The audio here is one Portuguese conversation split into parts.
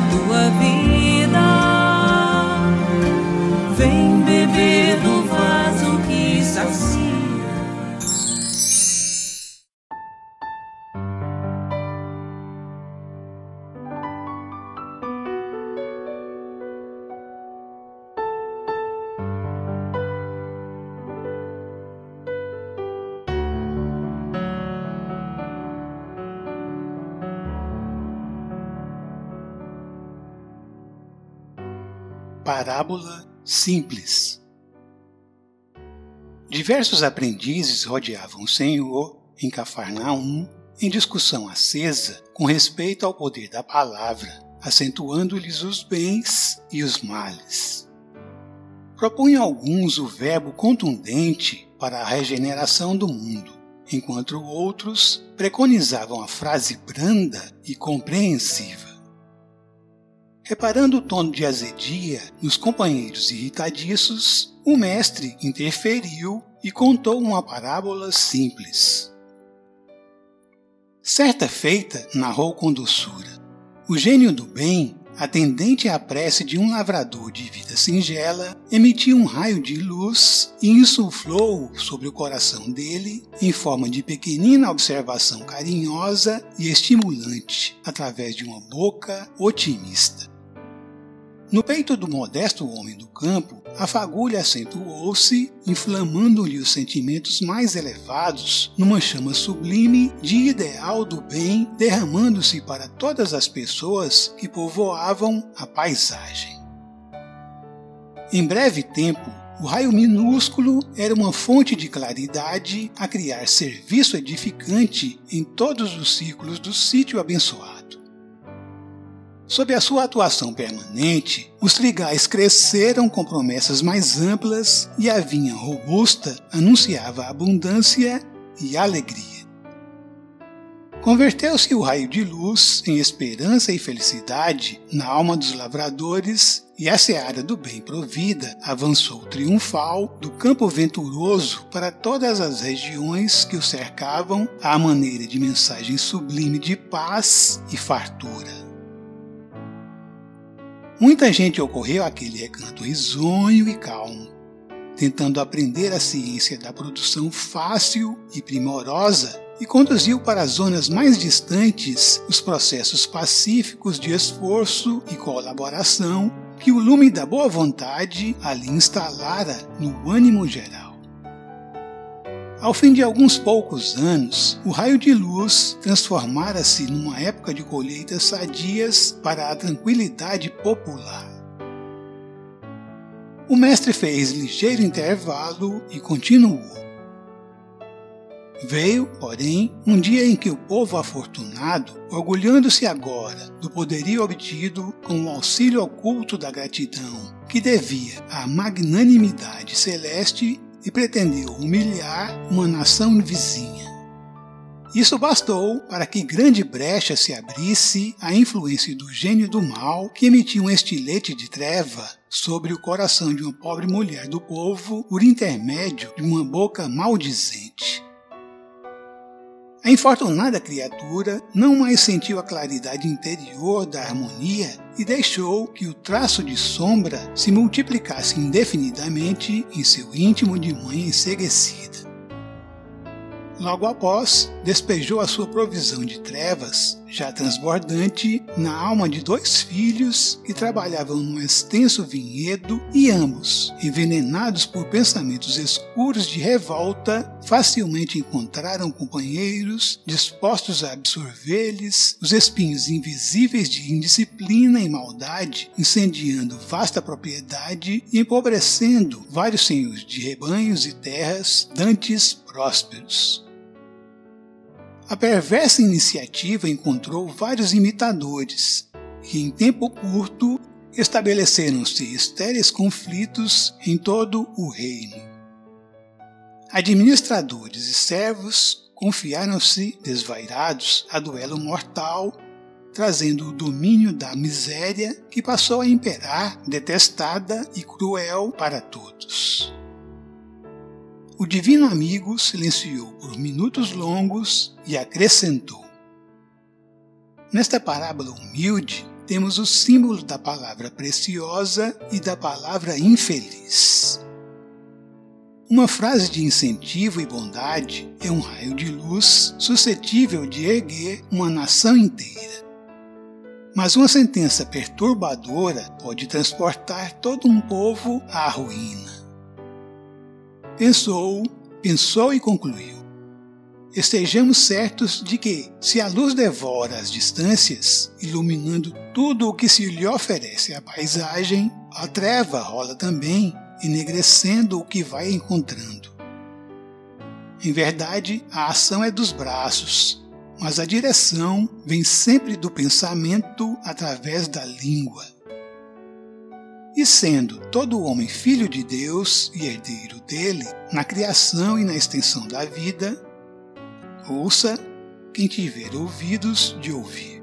Tua vida. Parábola simples. Diversos aprendizes rodeavam o Senhor em Cafarnaum em discussão acesa com respeito ao poder da palavra, acentuando-lhes os bens e os males. Propunham alguns o verbo contundente para a regeneração do mundo, enquanto outros preconizavam a frase branda e compreensiva. Reparando o tom de azedia nos companheiros irritadiços, o mestre interferiu e contou uma parábola simples. Certa feita, narrou com doçura, o gênio do bem, atendente à prece de um lavrador de vida singela, emitiu um raio de luz e insuflou sobre o coração dele em forma de pequenina observação carinhosa e estimulante, através de uma boca otimista. No peito do modesto homem do campo, a fagulha acentuou-se, inflamando-lhe os sentimentos mais elevados numa chama sublime de ideal do bem, derramando-se para todas as pessoas que povoavam a paisagem. Em breve tempo, o raio minúsculo era uma fonte de claridade a criar serviço edificante em todos os círculos do sítio abençoado. Sob a sua atuação permanente, os trigais cresceram com promessas mais amplas e a vinha robusta anunciava abundância e alegria. Converteu-se o raio de luz em esperança e felicidade na alma dos lavradores e a seara do bem provida avançou triunfal do campo venturoso para todas as regiões que o cercavam à maneira de mensagem sublime de paz e fartura. Muita gente ocorreu àquele recanto risonho e calmo, tentando aprender a ciência da produção fácil e primorosa e conduziu para as zonas mais distantes os processos pacíficos de esforço e colaboração que o lume da boa vontade ali instalara no ânimo geral. Ao fim de alguns poucos anos, o raio de luz transformara-se numa época de colheitas sadias para a tranquilidade popular. O mestre fez ligeiro intervalo e continuou. Veio, porém, um dia em que o povo afortunado, orgulhando-se agora do poderio obtido com o auxílio oculto da gratidão, que devia à magnanimidade celeste, e pretendeu humilhar uma nação vizinha. Isso bastou para que grande brecha se abrisse à influência do gênio do mal que emitia um estilete de treva sobre o coração de uma pobre mulher do povo por intermédio de uma boca maldizente. A infortunada criatura não mais sentiu a claridade interior da harmonia e deixou que o traço de sombra se multiplicasse indefinidamente em seu íntimo de mãe enseguecida. Logo após, despejou a sua provisão de trevas, já transbordante, na alma de dois filhos que trabalhavam num extenso vinhedo e ambos, envenenados por pensamentos escuros de revolta, facilmente encontraram companheiros dispostos a absorver-lhes os espinhos invisíveis de indisciplina e maldade, incendiando vasta propriedade e empobrecendo vários senhores de rebanhos e terras dantes prósperos. A perversa iniciativa encontrou vários imitadores e, em tempo curto, estabeleceram-se estéreis conflitos em todo o reino. Administradores e servos confiaram-se desvairados a duelo mortal, trazendo o domínio da miséria que passou a imperar, detestada e cruel para todos. O divino amigo silenciou por minutos longos e acrescentou: Nesta parábola humilde, temos o símbolo da palavra preciosa e da palavra infeliz. Uma frase de incentivo e bondade é um raio de luz suscetível de erguer uma nação inteira. Mas uma sentença perturbadora pode transportar todo um povo à ruína. Pensou, pensou e concluiu. Estejamos certos de que, se a luz devora as distâncias, iluminando tudo o que se lhe oferece à paisagem, a treva rola também, enegrecendo o que vai encontrando. Em verdade, a ação é dos braços, mas a direção vem sempre do pensamento através da língua. E sendo todo homem filho de Deus e herdeiro dele, na criação e na extensão da vida, Ouça quem tiver ouvidos de ouvir.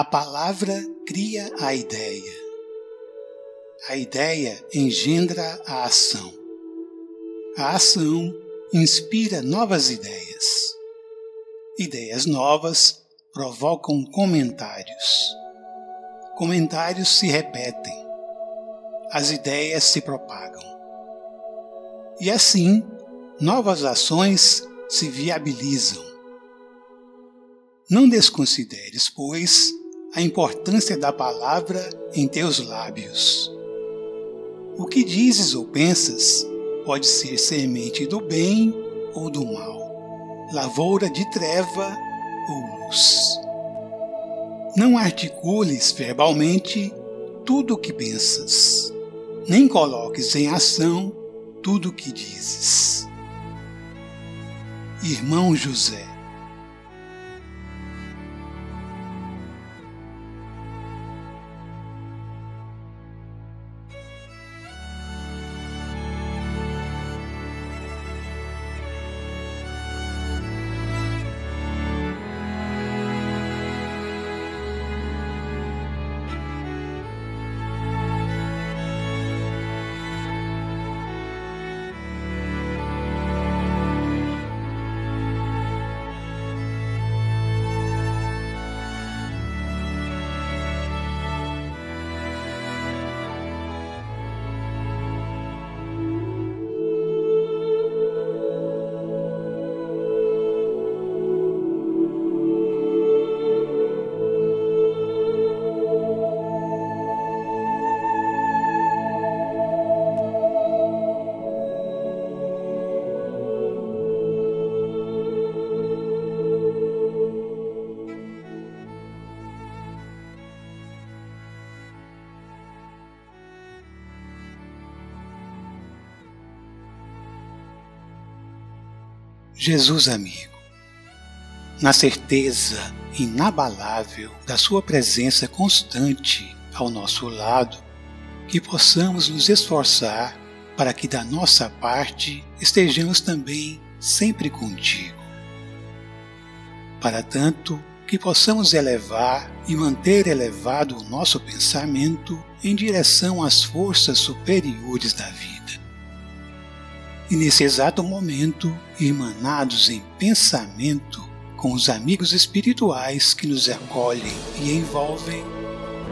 A palavra cria a ideia. A ideia engendra a ação. A ação inspira novas ideias. Ideias novas provocam comentários. Comentários se repetem. As ideias se propagam. E assim, novas ações se viabilizam. Não desconsideres, pois, a importância da palavra em teus lábios. O que dizes ou pensas pode ser semente do bem ou do mal, lavoura de treva ou luz. Não articules verbalmente tudo o que pensas, nem coloques em ação tudo o que dizes. Irmão José Jesus amigo, na certeza inabalável da Sua presença constante ao nosso lado, que possamos nos esforçar para que da nossa parte estejamos também sempre contigo. Para tanto, que possamos elevar e manter elevado o nosso pensamento em direção às forças superiores da vida. E nesse exato momento, irmanados em pensamento com os amigos espirituais que nos acolhem e envolvem,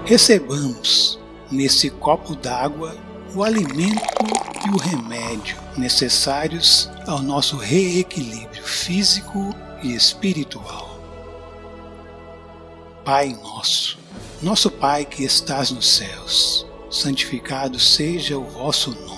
recebamos nesse copo d'água o alimento e o remédio necessários ao nosso reequilíbrio físico e espiritual. Pai nosso, nosso Pai que estás nos céus, santificado seja o vosso nome.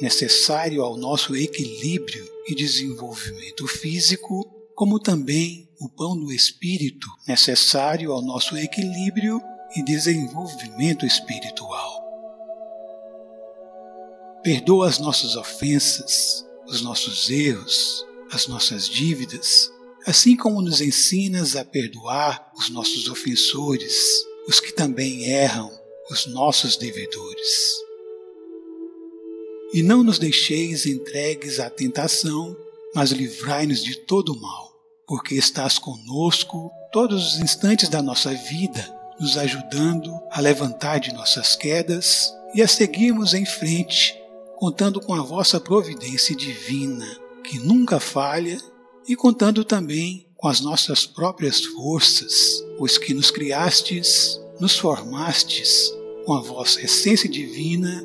necessário ao nosso equilíbrio e desenvolvimento físico, como também o pão do espírito, necessário ao nosso equilíbrio e desenvolvimento espiritual. Perdoa as nossas ofensas, os nossos erros, as nossas dívidas, assim como nos ensinas a perdoar os nossos ofensores, os que também erram, os nossos devedores. E não nos deixeis entregues à tentação, mas livrai-nos de todo o mal, porque estás conosco todos os instantes da nossa vida, nos ajudando a levantar de nossas quedas e a seguirmos em frente contando com a vossa providência divina, que nunca falha, e contando também com as nossas próprias forças, pois que nos criastes, nos formastes com a vossa essência divina,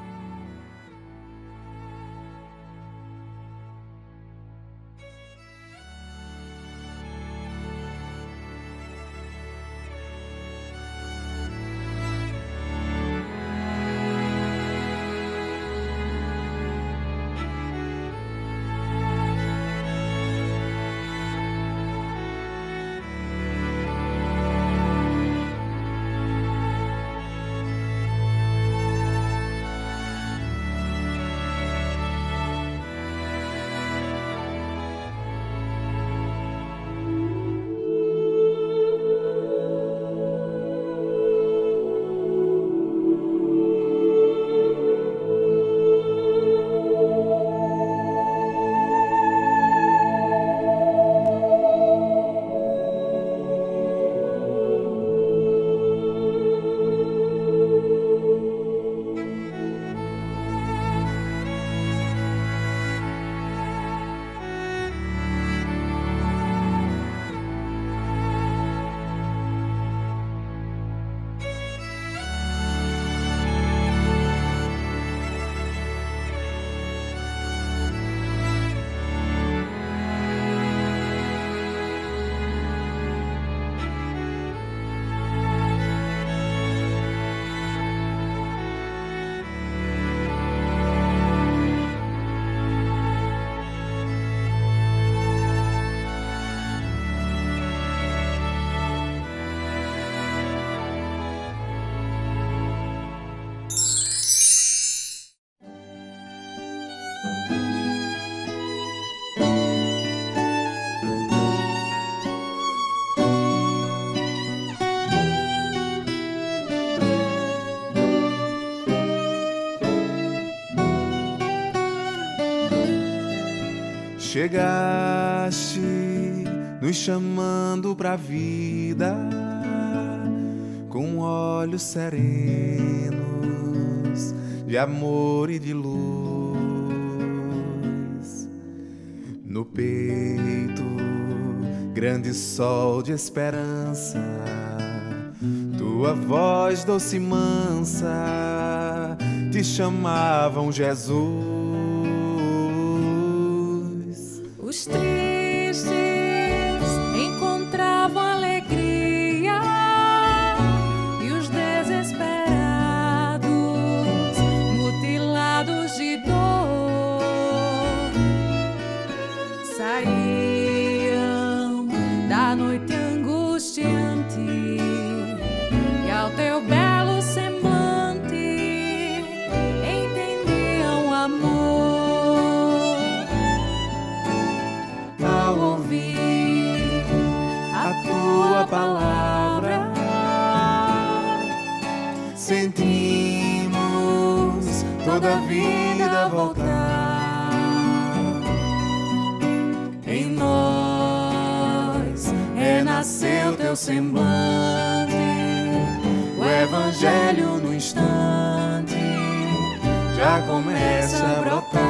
Chegaste nos chamando pra vida com olhos serenos de amor e de luz. No peito, grande sol de esperança, tua voz doce e mansa te chamavam Jesus teu semblante, o Evangelho no instante já começa a brotar.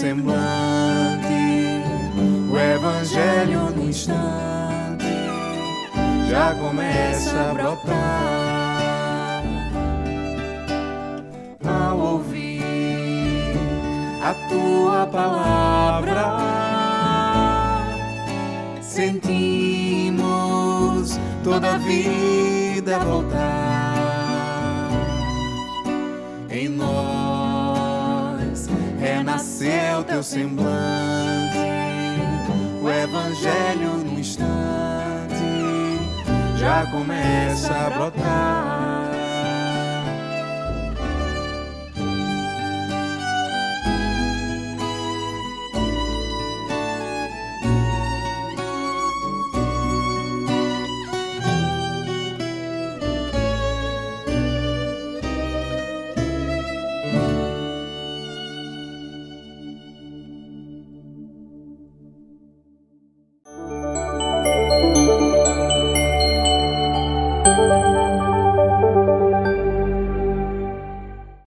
Semblante, o Evangelho no instante já começa a brotar ao ouvir a tua palavra, sentimos toda a vida voltar. Em nós renasceu teu semblante, o Evangelho no instante já começa a brotar.